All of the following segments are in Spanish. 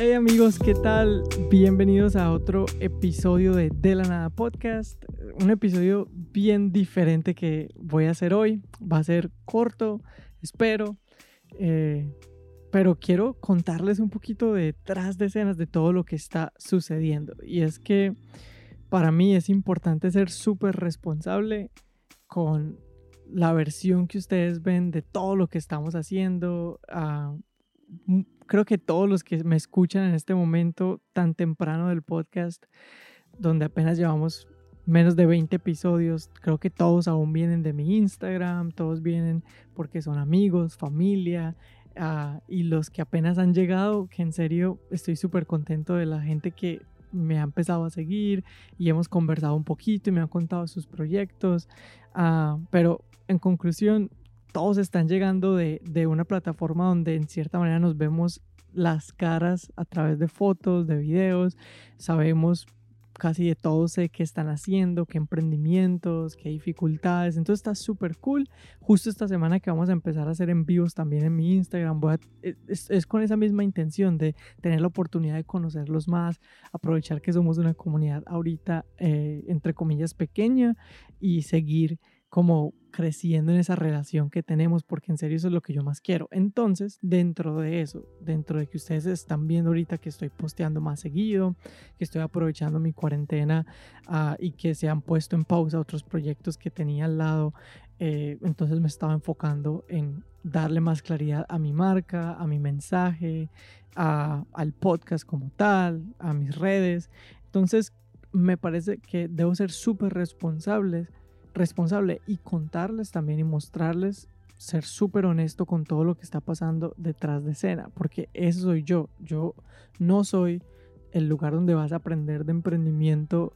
Hey amigos, ¿qué tal? Bienvenidos a otro episodio de De la Nada Podcast. Un episodio bien diferente que voy a hacer hoy. Va a ser corto, espero. Eh, pero quiero contarles un poquito detrás de escenas de todo lo que está sucediendo. Y es que para mí es importante ser súper responsable con la versión que ustedes ven de todo lo que estamos haciendo. Ah, creo que todos los que me escuchan en este momento tan temprano del podcast, donde apenas llevamos menos de 20 episodios, creo que todos aún vienen de mi Instagram, todos vienen porque son amigos, familia, uh, y los que apenas han llegado, que en serio estoy súper contento de la gente que me ha empezado a seguir y hemos conversado un poquito y me han contado sus proyectos, uh, pero en conclusión, todos están llegando de, de, una plataforma donde en cierta manera nos vemos las caras a través de fotos, de videos, sabemos casi de todo sé qué están haciendo, qué emprendimientos, qué dificultades. Entonces está súper cool. Justo esta semana que vamos a empezar a hacer envíos también en mi Instagram, e, es, es, con esa misma intención de tener la oportunidad de conocerlos más, aprovechar que somos una comunidad ahorita, eh, entre comillas, pequeña y seguir como creciendo en esa relación que tenemos, porque en serio eso es lo que yo más quiero. Entonces, dentro de eso, dentro de que ustedes están viendo ahorita que estoy posteando más seguido, que estoy aprovechando mi cuarentena uh, y que se han puesto en pausa otros proyectos que tenía al lado, eh, entonces me estaba enfocando en darle más claridad a mi marca, a mi mensaje, al podcast como tal, a mis redes. Entonces, me parece que debo ser súper responsables responsable y contarles también y mostrarles, ser súper honesto con todo lo que está pasando detrás de escena, porque eso soy yo. Yo no soy el lugar donde vas a aprender de emprendimiento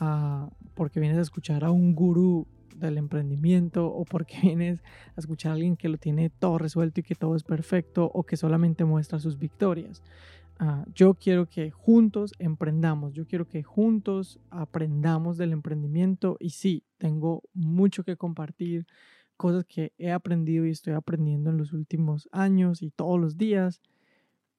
uh, porque vienes a escuchar a un gurú del emprendimiento o porque vienes a escuchar a alguien que lo tiene todo resuelto y que todo es perfecto o que solamente muestra sus victorias. Ah, yo quiero que juntos emprendamos, yo quiero que juntos aprendamos del emprendimiento y sí, tengo mucho que compartir, cosas que he aprendido y estoy aprendiendo en los últimos años y todos los días,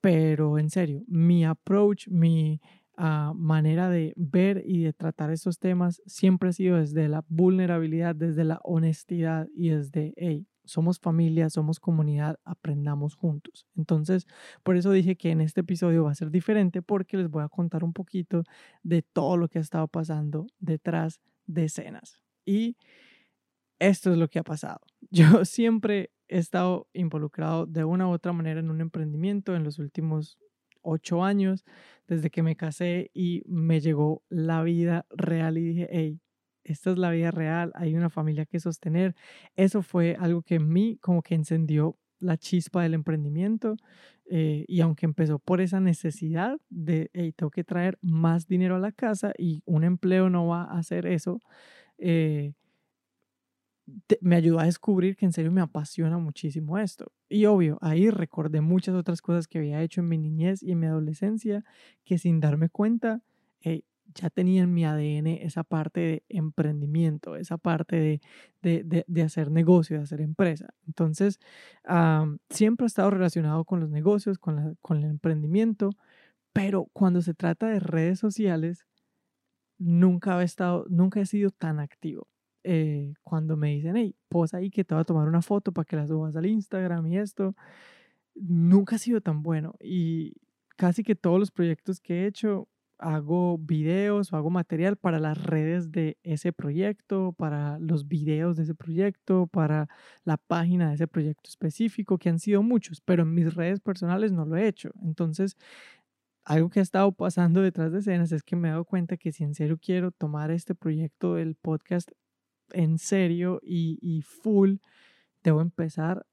pero en serio, mi approach, mi uh, manera de ver y de tratar estos temas siempre ha sido desde la vulnerabilidad, desde la honestidad y desde, hey, somos familia, somos comunidad, aprendamos juntos. Entonces, por eso dije que en este episodio va a ser diferente porque les voy a contar un poquito de todo lo que ha estado pasando detrás de escenas. Y esto es lo que ha pasado. Yo siempre he estado involucrado de una u otra manera en un emprendimiento en los últimos ocho años, desde que me casé y me llegó la vida real y dije, hey, esta es la vida real, hay una familia que sostener. Eso fue algo que en mí como que encendió la chispa del emprendimiento eh, y aunque empezó por esa necesidad de, hey, tengo que traer más dinero a la casa y un empleo no va a hacer eso, eh, me ayudó a descubrir que en serio me apasiona muchísimo esto. Y obvio, ahí recordé muchas otras cosas que había hecho en mi niñez y en mi adolescencia que sin darme cuenta, hey, ya tenía en mi ADN esa parte de emprendimiento, esa parte de, de, de, hacer negocio, de hacer empresa. Entonces, siempre he estado relacionado con los negocios, con, la, con el emprendimiento, pero cuando se trata de redes sociales, nunca he, estado, nunca he sido tan activo. Eh, cuando me dicen, hey, posa ahí que te voy a tomar una foto para que la subas al Instagram y esto, nunca ha sido tan bueno. Y casi que todos los proyectos que he hecho hago videos o hago material para las redes de ese proyecto, para los videos de ese proyecto, para la página de ese proyecto específico, que han sido muchos, pero en mis redes personales no lo he hecho. Entonces, algo que ha estado pasando detrás de escenas es que me he dado cuenta que si en serio quiero tomar este proyecto del podcast en serio y, y full, debo empezar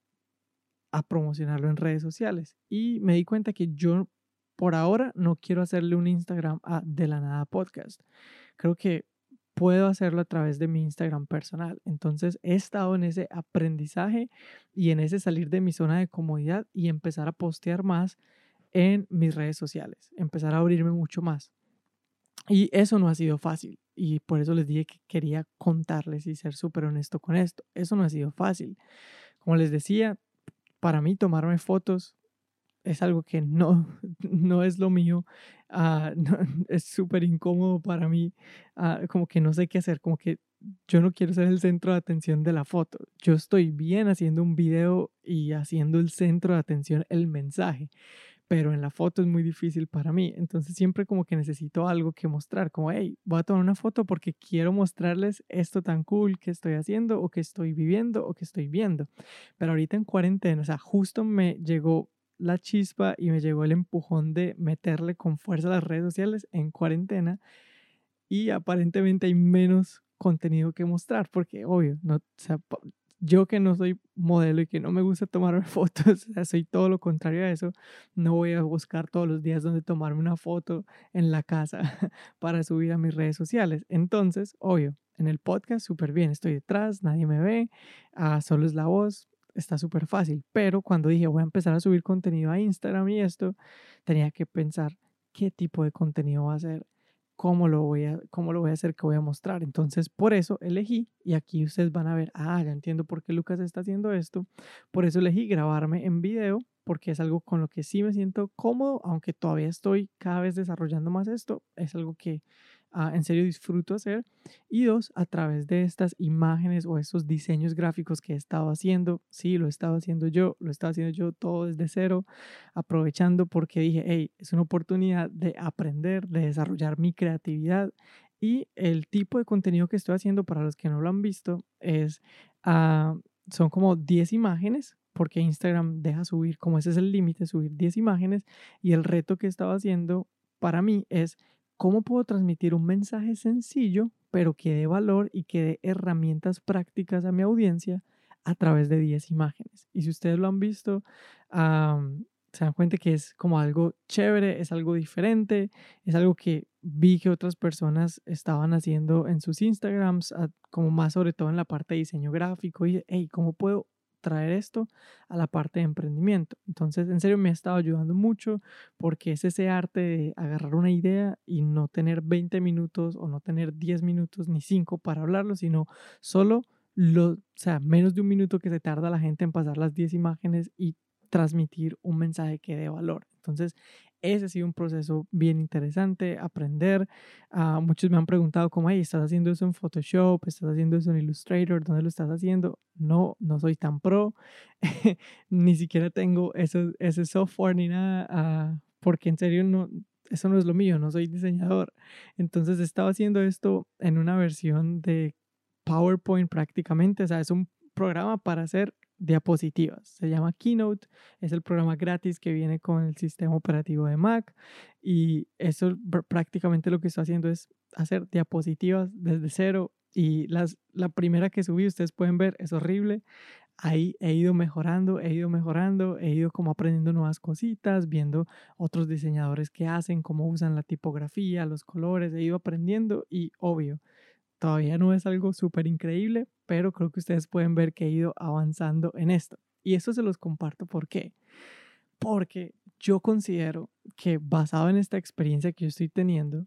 a promocionarlo en redes sociales. Y me di cuenta que yo por ahora no quiero hacerle un Instagram a De la Nada Podcast. Creo que puedo hacerlo a través de mi Instagram personal. Entonces he estado en ese aprendizaje y en ese salir de mi zona de comodidad y empezar a postear más en mis redes sociales, empezar a abrirme mucho más. Y eso no ha sido fácil y por eso les dije que quería contarles y ser súper honesto con esto. Eso no ha sido fácil. Como les decía, para mí tomarme fotos es algo que no, no es lo mío, ah, es súper incómodo para mí, ah, como que no sé qué hacer, como que yo no quiero ser el centro de atención de la foto. Yo estoy bien haciendo un video y haciendo el centro de atención el mensaje, pero en la foto es muy difícil para mí. Entonces siempre como que necesito algo que mostrar, como, hey, voy a tomar una foto porque quiero mostrarles esto tan cool que estoy haciendo o que estoy viviendo o que estoy viendo. Pero ahorita en cuarentena, o sea, justo me llegó la chispa y me llegó el empujón de meterle con fuerza las redes sociales en cuarentena y aparentemente hay menos contenido que mostrar porque obvio, no, yo que no soy modelo y que no me gusta tomarme fotos, soy todo lo contrario a eso, no voy a buscar todos los días donde tomarme una foto en la casa para subir a mis redes sociales. Entonces, obvio, en el podcast súper bien, estoy detrás, nadie me ve, ah, solo es la voz, está súper fácil. Pero cuando dije voy a empezar a subir contenido a Instagram y esto, tenía que pensar qué tipo de contenido va a ser, cómo lo voy a, cómo lo voy a hacer, qué voy a mostrar. Entonces, por eso elegí, y aquí ustedes van a ver, ah, ya entiendo por qué Lucas está haciendo esto. Por eso elegí grabarme en video, porque es algo con lo que sí me siento cómodo, aunque todavía estoy cada vez desarrollando más esto. Es algo que En serio disfruto hacer. Y dos, a través de estas imágenes o estos diseños gráficos que he estado haciendo. Sí, lo he estado haciendo yo, lo he estado haciendo yo todo desde cero, aprovechando porque dije, hey, es una oportunidad de aprender, de desarrollar mi creatividad. Y el tipo de contenido que estoy haciendo, para los que no lo han visto, es, ah, son como 10 imágenes porque Instagram deja subir, como ese es el límite, subir 10 imágenes. Y el reto que estaba haciendo para mí es ¿Cómo puedo transmitir un mensaje sencillo, pero que dé valor y que dé herramientas prácticas a mi audiencia a través de 10 imágenes? Y si ustedes lo han visto, se dan cuenta que es como algo chévere, es algo diferente, es algo que vi que otras personas estaban haciendo en sus Instagrams, como más sobre todo en la parte de diseño gráfico. Y, ¿cómo puedo traer esto a la parte de emprendimiento. Entonces, en serio, me ha estado ayudando mucho porque es ese arte de agarrar una idea y no tener 20 minutos o no tener 10 minutos ni 5 para hablarlo, sino solo lo, o sea, menos de un minuto que se tarda la gente en pasar las 10 imágenes y transmitir un mensaje que dé valor. Entonces, ese ha sido un proceso bien interesante, aprender. Uh, muchos me han preguntado como, hey, ¿estás haciendo eso en Photoshop? ¿Estás haciendo eso en Illustrator? ¿Dónde lo estás haciendo? No, no soy tan pro. ni siquiera tengo ese, ese software ni nada, uh, porque en serio no, eso no es lo mío, no soy diseñador. Entonces estaba haciendo esto en una versión de PowerPoint prácticamente, o sea, es un programa para hacer diapositivas. Se llama Keynote, es el programa gratis que viene con el sistema operativo de Mac y eso prácticamente lo que está haciendo es hacer diapositivas desde cero y las, la primera que subí, ustedes pueden ver, es horrible. Ahí he ido mejorando, he ido mejorando, he ido como aprendiendo nuevas cositas, viendo otros diseñadores que hacen, cómo usan la tipografía, los colores, he ido aprendiendo y obvio, Todavía no es algo súper increíble, pero creo que ustedes pueden ver que he ido avanzando en esto. Y esto se los comparto ¿por qué? Porque yo considero que basado en esta experiencia que yo estoy teniendo,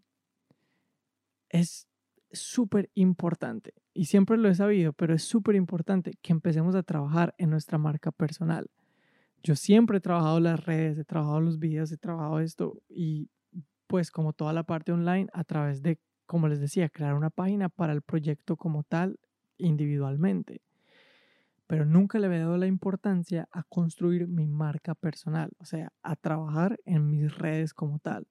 es súper importante, y siempre lo he sabido, pero es súper importante que empecemos a trabajar en nuestra marca personal. Yo siempre he trabajado las redes, he trabajado los videos, he trabajado esto y pues como toda la parte online a través de como les decía, crear una página para el proyecto como tal individualmente. Pero nunca le dado la importancia a construir mi marca personal, o sea, a trabajar en mis redes como tal.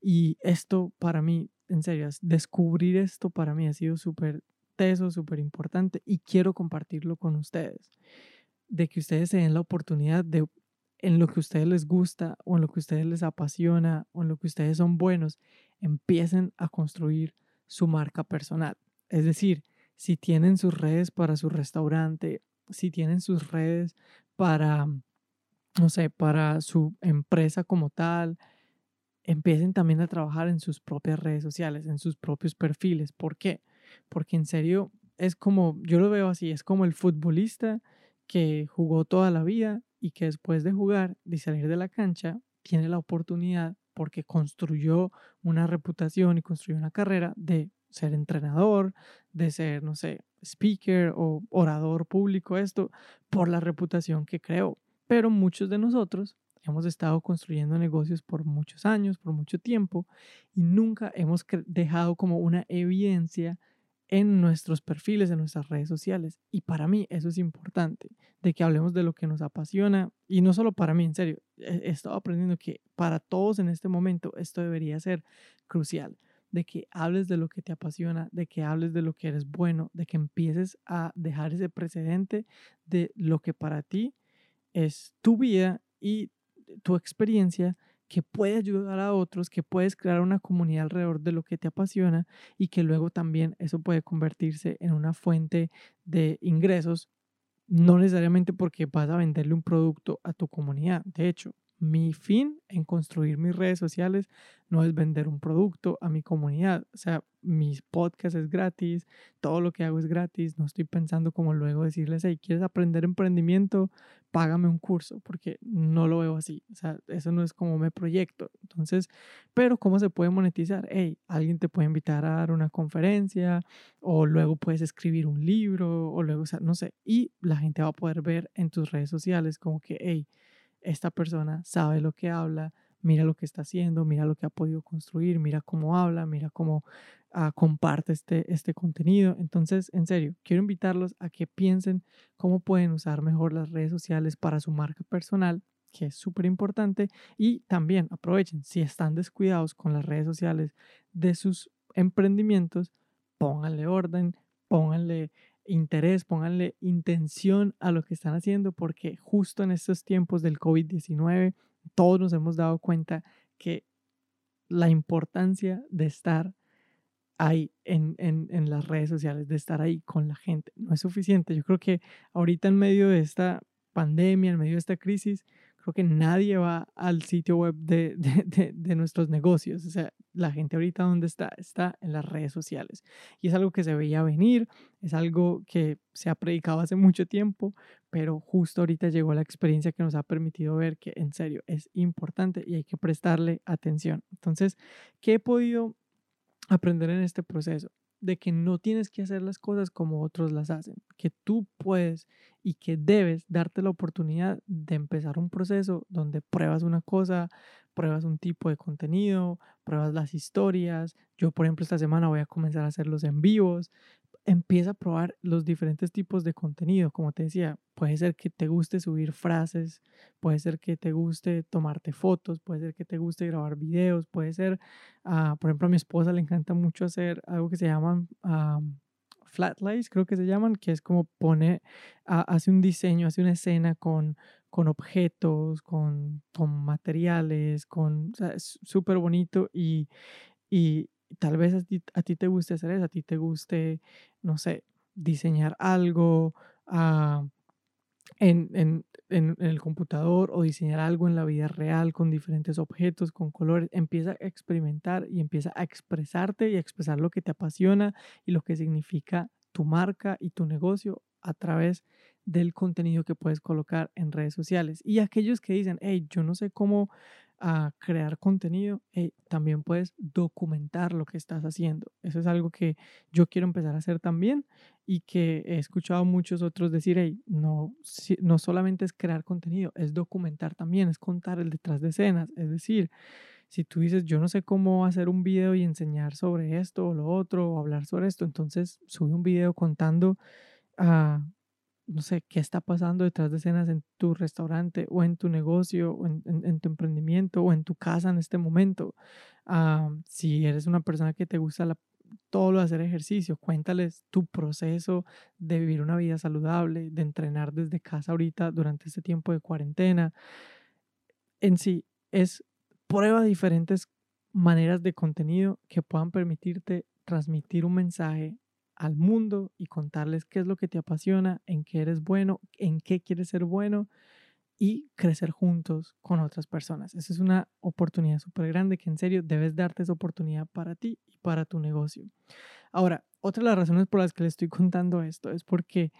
Y esto para mí, en serio, descubrir esto para mí ha sido súper teso, súper importante y quiero compartirlo con ustedes. De que ustedes se den la oportunidad de en lo que a ustedes les gusta o en lo que a ustedes les apasiona o en lo que ustedes son buenos, empiecen a construir su marca personal. Es decir, si tienen sus redes para su restaurante, si tienen sus redes para, no sé, para su empresa como tal, empiecen también a trabajar en sus propias redes sociales, en sus propios perfiles. ¿Por qué? Porque en serio es como, yo lo veo así, es como el futbolista que jugó toda la vida y que después de jugar, y salir de la cancha, tiene la oportunidad, porque construyó una reputación y construyó una carrera de ser entrenador, de ser, no sé, speaker o orador público, esto, por la reputación que creó. Pero muchos de nosotros hemos estado construyendo negocios por muchos años, por mucho tiempo, y nunca hemos dejado como una evidencia en nuestros perfiles, en nuestras redes sociales. Y para mí eso es importante, de que hablemos de lo que nos apasiona. Y no solo para mí, en serio, he estado aprendiendo que para todos en este momento esto debería ser crucial, de que hables de lo que te apasiona, de que hables de lo que eres bueno, de que empieces a dejar ese precedente de lo que para ti es tu vida y tu experiencia que puede ayudar a otros, que puedes crear una comunidad alrededor de lo que te apasiona y que luego también eso puede convertirse en una fuente de ingresos, no necesariamente porque vas a venderle un producto a tu comunidad. De hecho, mi fin en construir mis redes sociales no es vender un producto a mi comunidad. O sea, mis podcasts es gratis, todo lo que hago es gratis. No estoy pensando como luego decirles, hey, ¿quieres aprender emprendimiento? Págame un curso, porque no lo veo así. O sea, eso no es como me proyecto. Entonces, pero ¿cómo se puede monetizar? Hey, alguien te puede invitar a dar una conferencia o luego puedes escribir un libro o luego, o sea, no sé. Y la gente va a poder ver en tus redes sociales como que, hey, esta persona sabe lo que habla, mira lo que está haciendo, mira lo que ha podido construir, mira cómo habla, mira cómo ah, comparte este, este contenido. Entonces, en serio, quiero invitarlos a que piensen cómo pueden usar mejor las redes sociales para su marca personal, que es súper importante, y también aprovechen, si están descuidados con las redes sociales de sus emprendimientos, pónganle orden, pónganle interés, pónganle intención a lo que están haciendo, porque justo en estos tiempos del COVID-19, todos nos hemos dado cuenta que la importancia de estar ahí en, en, las redes sociales, de estar ahí con la gente, no es suficiente. Yo creo que ahorita en medio de esta pandemia, en medio de esta crisis, creo que nadie va al sitio web de, de, de, nuestros negocios. O sea, la gente ahorita donde está, está en las redes sociales. Y es algo que se veía venir, es algo que se ha predicado hace mucho tiempo, pero justo ahorita llegó la experiencia que nos ha permitido ver que en serio es importante y hay que prestarle atención. Entonces, ¿qué he podido aprender en este proceso? De que no tienes que hacer las cosas como otros las hacen, que tú puedes y que debes darte la oportunidad de empezar un proceso donde pruebas una cosa, pruebas un tipo de contenido, pruebas las historias. Yo, por ejemplo, esta semana voy a comenzar a hacer los en vivos, empieza a probar los diferentes tipos de contenido. Como te decía, puede ser que te guste subir frases, puede ser que te guste tomarte fotos, puede ser que te guste grabar videos, puede ser, uh, por ejemplo, a mi esposa le encanta mucho hacer algo que se llaman um, flat lays, creo que se llaman, que es como pone, uh, hace un diseño, hace una escena con, con objetos, con, con materiales, con, o es súper bonito y, y, tal vez a ti, a ti, te guste hacer eso, a ti te guste, no sé, diseñar algo uh, en, en, en, el computador o diseñar algo en la vida real con diferentes objetos, con colores. Empieza a experimentar y empieza a expresarte y a expresar lo que te apasiona y lo que significa tu marca y tu negocio a través del contenido que puedes colocar en redes sociales. Y aquellos que dicen, hey, yo no sé cómo a crear contenido, también puedes documentar lo que estás haciendo. Eso es algo que yo quiero empezar a hacer también y que he escuchado muchos otros decir, hey, no, no solamente es crear contenido, es documentar también, es contar el detrás de escenas. Es decir, si tú dices, yo no sé cómo hacer un video y enseñar sobre esto o lo otro o hablar sobre esto, entonces sube un video contando a no sé, qué está pasando detrás de escenas en tu restaurante o en tu negocio o en, tu emprendimiento o en tu casa en este momento. Ah, si eres una persona que te gusta todo lo de hacer ejercicio, cuéntales tu proceso de vivir una vida saludable, de entrenar desde casa ahorita durante este tiempo de cuarentena. En sí, es prueba diferentes maneras de contenido que puedan permitirte transmitir un mensaje al mundo y contarles qué es lo que te apasiona, en qué eres bueno, en qué quieres ser bueno y crecer juntos con otras personas. Esa es una oportunidad súper grande que en serio debes darte esa oportunidad para ti y para tu negocio. Ahora, otra de las razones por las que le estoy contando esto es porque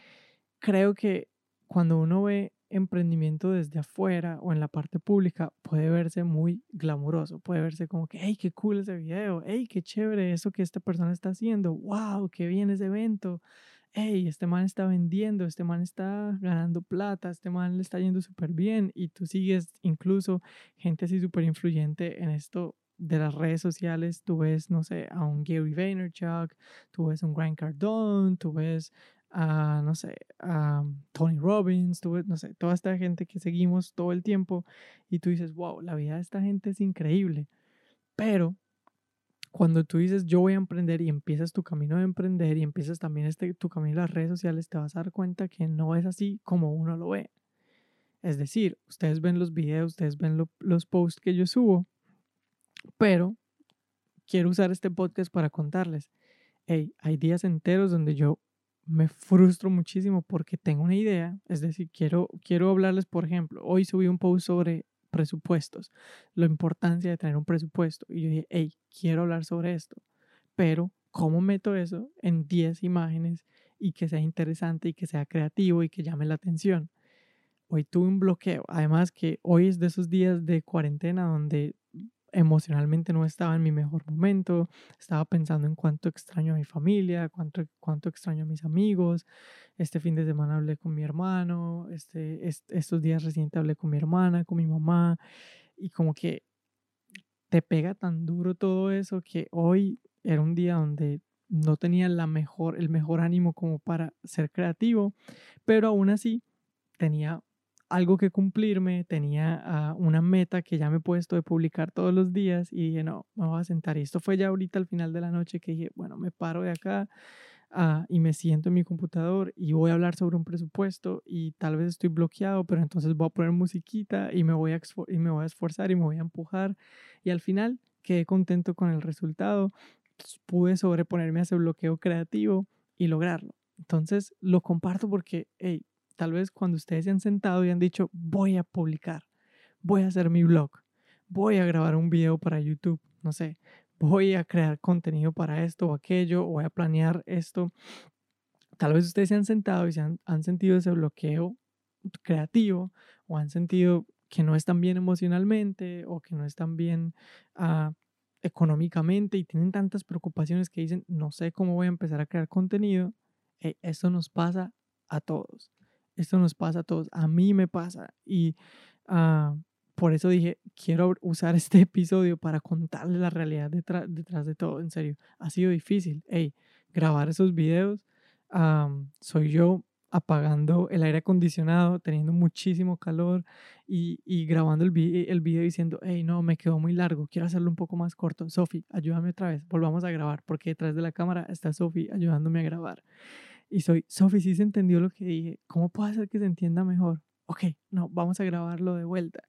creo que cuando uno ve emprendimiento desde afuera o en la parte pública puede verse muy glamuroso, puede verse como que, hey, qué cool ese video, hey, qué chévere eso que esta persona está haciendo, wow, qué bien ese evento, hey, este man está vendiendo, este man está ganando plata, este man le está yendo súper bien y tú sigues incluso gente así súper influyente en esto de las redes sociales, tú ves, no sé, a un Gary Vaynerchuk, tú ves a un Grant Cardone, tú ves a, no sé, a Tony Robbins, tú no sé, toda esta gente que seguimos todo el tiempo y tú dices, wow, la vida de esta gente es increíble. Pero cuando tú dices yo voy a emprender y empiezas tu camino de emprender y empiezas también este, tu camino en las redes sociales, te vas a dar cuenta que no es así como uno lo ve. Es decir, ustedes ven los videos, ustedes ven los posts que yo subo pero quiero usar este podcast para contarles, hey, hay días enteros donde yo me frustro muchísimo porque tengo una idea, es decir, quiero, quiero hablarles, por ejemplo, hoy subí un post sobre presupuestos, la importancia de tener un presupuesto, y yo dije, hey, quiero hablar sobre esto, pero ¿cómo meto eso en 10 imágenes y que sea interesante y que sea creativo y que llame la atención? Hoy tuve un bloqueo, además que hoy es de esos días de cuarentena donde emocionalmente no estaba en mi mejor momento, estaba pensando en cuánto extraño a mi familia, cuánto, cuánto extraño a mis amigos. Este fin de semana hablé con mi hermano, este, estos días recientes hablé con mi hermana, con mi mamá, y como que te pega tan duro todo eso que hoy era un día donde no tenía la mejor, el mejor ánimo como para ser creativo, pero aún así tenía algo que cumplirme, tenía ah, una meta que ya me he puesto de publicar todos los días y dije, no, me voy a sentar. Y esto fue ya ahorita al final de la noche que dije, bueno, me paro de acá ah, y me siento en mi computador y voy a hablar sobre un presupuesto y tal vez estoy bloqueado, pero entonces voy a poner musiquita y me voy a, y me voy a esforzar y me voy a empujar. Y al final quedé contento con el resultado, pude sobreponerme a ese bloqueo creativo y lograrlo. Entonces lo comparto porque, hey, Tal vez cuando ustedes se han sentado y han dicho, voy a publicar, voy a hacer mi blog, voy a grabar un video para YouTube, no sé, voy a crear contenido para esto o aquello, voy a planear esto. Tal vez ustedes se han sentado y se han, sentido ese bloqueo creativo o han sentido que no están bien emocionalmente o que no están bien uh, económicamente y tienen tantas preocupaciones que dicen, no sé cómo voy a empezar a crear contenido. eso nos pasa a todos. Esto nos pasa a todos, a mí me pasa y ah, por eso dije, quiero usar este episodio para contarles la realidad detrás, detrás de todo, en serio, ha sido difícil, hey, grabar esos videos, soy yo apagando el aire acondicionado, teniendo muchísimo calor y, y grabando el, el video diciendo, hey, no, me quedó muy largo, quiero hacerlo un poco más corto. Sofi, ayúdame otra vez, volvamos a grabar, porque detrás de la cámara está Sofi ayudándome a grabar y soy, Sofi, sí se entendió lo que dije, ¿cómo puedo hacer que se entienda mejor? Ok, no, vamos a grabarlo de vuelta.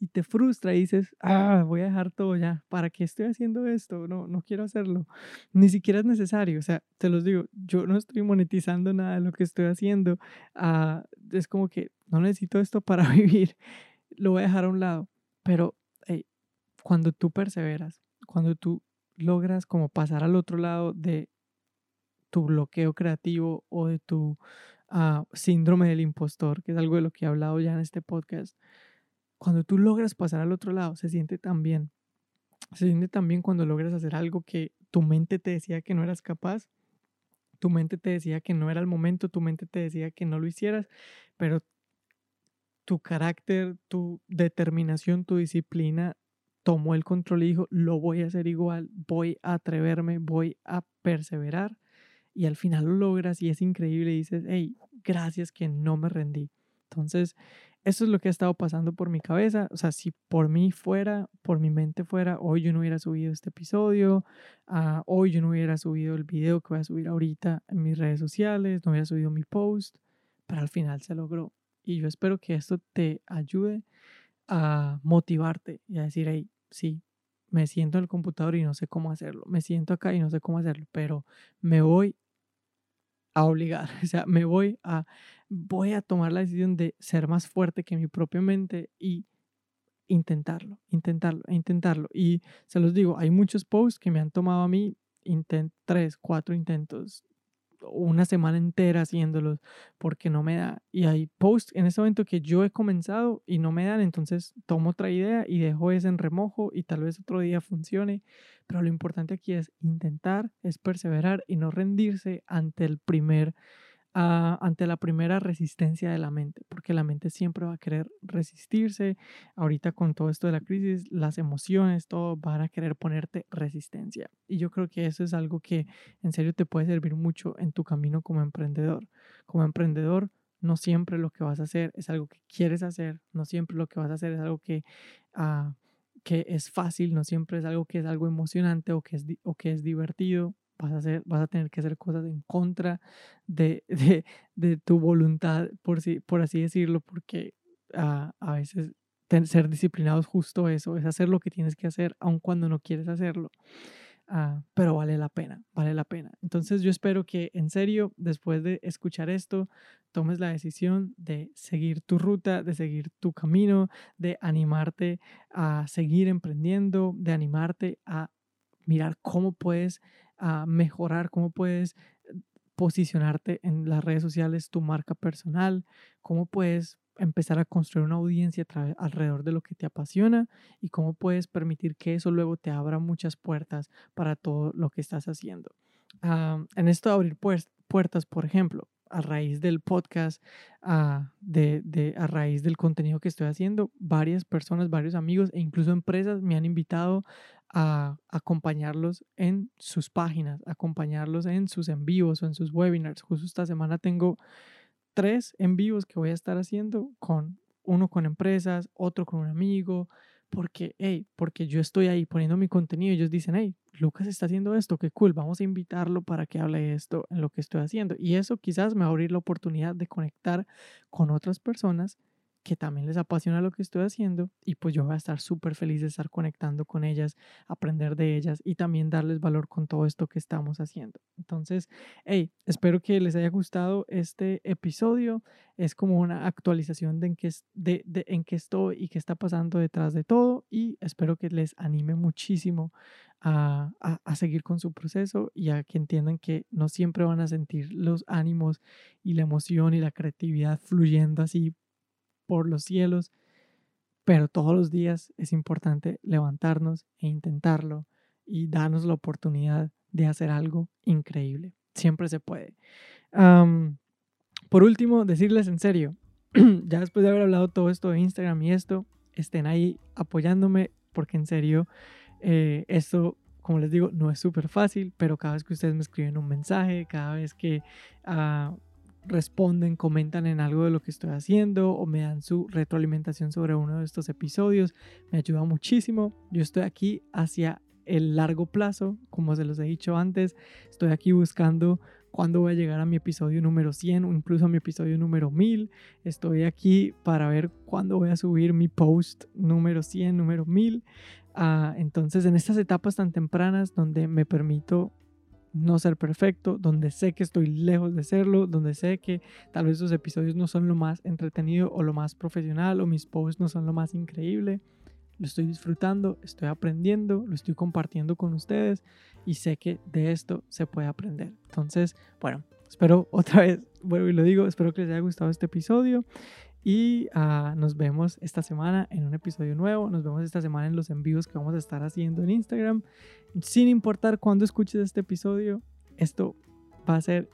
Y te frustra y dices, ah, voy a dejar todo ya, ¿para qué estoy haciendo esto? No, no quiero hacerlo. Ni siquiera es necesario, o sea, te los digo, yo no estoy monetizando nada de lo que estoy haciendo. Ah, es como que no necesito esto para vivir, lo voy a dejar a un lado. Pero hey, cuando tú perseveras, cuando tú logras como pasar al otro lado de tu bloqueo creativo o de tu ah, síndrome del impostor, que es algo de lo que he hablado ya en este podcast, cuando tú logras pasar al otro lado, se siente tan bien. Se siente tan bien cuando logras hacer algo que tu mente te decía que no eras capaz, tu mente te decía que no era el momento, tu mente te decía que no lo hicieras, pero tu carácter, tu determinación, tu disciplina tomó el control y dijo, lo voy a hacer igual, voy a atreverme, voy a perseverar y al final lo logras y es increíble y dices, hey, gracias que no me rendí. Entonces, eso es lo que ha estado pasando por mi cabeza. O sea, si por mí fuera, por mi mente fuera, hoy yo no hubiera subido este episodio, uh, hoy yo no hubiera subido el video que voy a subir ahorita en mis redes sociales, no hubiera subido mi post, pero al final se logró. Y yo espero que esto te ayude a motivarte y a decir, hey, sí, me siento en el computador y no sé cómo hacerlo, me siento acá y no sé cómo hacerlo, pero me voy a obligar, o sea, me voy a, voy a tomar la decisión de ser más fuerte que mi propia mente y intentarlo, intentarlo, intentarlo. Y se los digo, hay muchos posts que me han tomado a mí intent, tres, cuatro intentos, una semana entera haciéndolos porque no me da. Y hay posts en ese momento que yo he comenzado y no me dan, entonces tomo otra idea y dejo ese en remojo y tal vez otro día funcione. Pero lo importante aquí es intentar, es perseverar y no rendirse ante el primer ante la primera resistencia de la mente, porque la mente siempre va a querer resistirse. Ahorita con todo esto de la crisis, las emociones, todo van a querer ponerte resistencia. Y yo creo que eso es algo que en serio te puede servir mucho en tu camino como emprendedor. Como emprendedor, no siempre lo que vas a hacer es algo que quieres hacer, no siempre lo que vas a hacer es algo que, uh, que es fácil, no siempre es algo que es algo emocionante o que es, o que es divertido vas a, hacer, vas a tener que hacer cosas en contra de, de, de tu voluntad, por, si, por así decirlo, porque uh, a veces ser disciplinado es justo eso, es hacer lo que tienes que hacer, aun cuando no quieres hacerlo. Uh, pero vale la pena, vale la pena. Entonces yo espero que en serio, después de escuchar esto, tomes la decisión de seguir tu ruta, de seguir tu camino, de animarte a seguir emprendiendo, de animarte a mirar cómo puedes a mejorar, cómo puedes eh, posicionarte en las redes sociales, tu marca personal, cómo puedes empezar a construir una audiencia alrededor de lo que te apasiona y cómo puedes permitir que eso luego te abra muchas puertas para todo lo que estás haciendo. en esto de abrir puertas, por ejemplo, a raíz del podcast, a, de, de, a raíz del contenido que estoy haciendo, varias personas, varios amigos e incluso empresas me han invitado a acompañarlos en sus páginas, acompañarlos en sus en vivos o en sus webinars. Justo esta semana tengo tres en vivos que voy a estar haciendo con uno con empresas, otro con un amigo, porque, hey, porque yo estoy ahí poniendo mi contenido y ellos dicen, hey, Lucas está haciendo esto, qué cool, vamos a invitarlo para que hable esto en lo que estoy haciendo. Y eso quizás me va a abrir la oportunidad de conectar con otras personas que también les apasiona lo que estoy haciendo y pues yo voy a estar súper feliz de estar conectando con ellas, aprender de ellas y también darles valor con todo esto que estamos haciendo. Entonces, hey, espero que les haya gustado este episodio. Es como una actualización de en qué, de, en qué estoy y qué está pasando detrás de todo y espero que les anime muchísimo a, a, a, seguir con su proceso y a que entiendan que no siempre van a sentir los ánimos y la emoción y la creatividad fluyendo así por los cielos, pero todos los días es importante levantarnos e intentarlo y darnos la oportunidad de hacer algo increíble. Siempre se puede. por último, decirles en serio, ya después de haber hablado todo esto de Instagram y esto, estén ahí apoyándome porque en serio, eh, esto, como les digo, no es súper fácil, pero cada vez que ustedes me escriben un mensaje, cada vez que uh, responden, comentan en algo de lo que estoy haciendo o me dan su retroalimentación sobre uno de estos episodios. Me ayuda muchísimo. Yo estoy aquí hacia el largo plazo, como se los he dicho antes. Estoy aquí buscando cuándo voy a llegar a mi episodio número 100 o incluso a mi episodio número 1000. Estoy aquí para ver cuándo voy a subir mi post número 100, número 1000. Ah, entonces, en estas etapas tan tempranas donde me permito no ser perfecto, donde sé que estoy lejos de serlo, donde sé que tal vez esos episodios no son lo más entretenido o lo más profesional o mis posts no son lo más increíble. Lo estoy disfrutando, estoy aprendiendo, lo estoy compartiendo con ustedes y sé que de esto se puede aprender. Entonces, bueno, espero otra vez, vuelvo y lo digo, espero que les haya gustado este episodio y uh, nos vemos esta semana en un episodio nuevo. Nos vemos esta semana en los envíos que vamos a estar haciendo en Instagram. Sin importar cuándo escuches este episodio, esto va a ser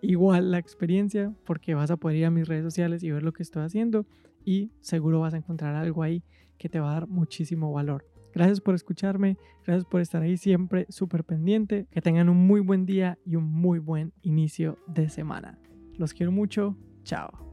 igual la experiencia porque vas a poder ir a mis redes sociales y ver lo que estoy haciendo y seguro vas a encontrar algo ahí que te va a dar muchísimo valor. Gracias por escucharme, gracias por estar ahí siempre súper pendiente. Que tengan un muy buen día y un muy buen inicio de semana. Los quiero mucho. Chao.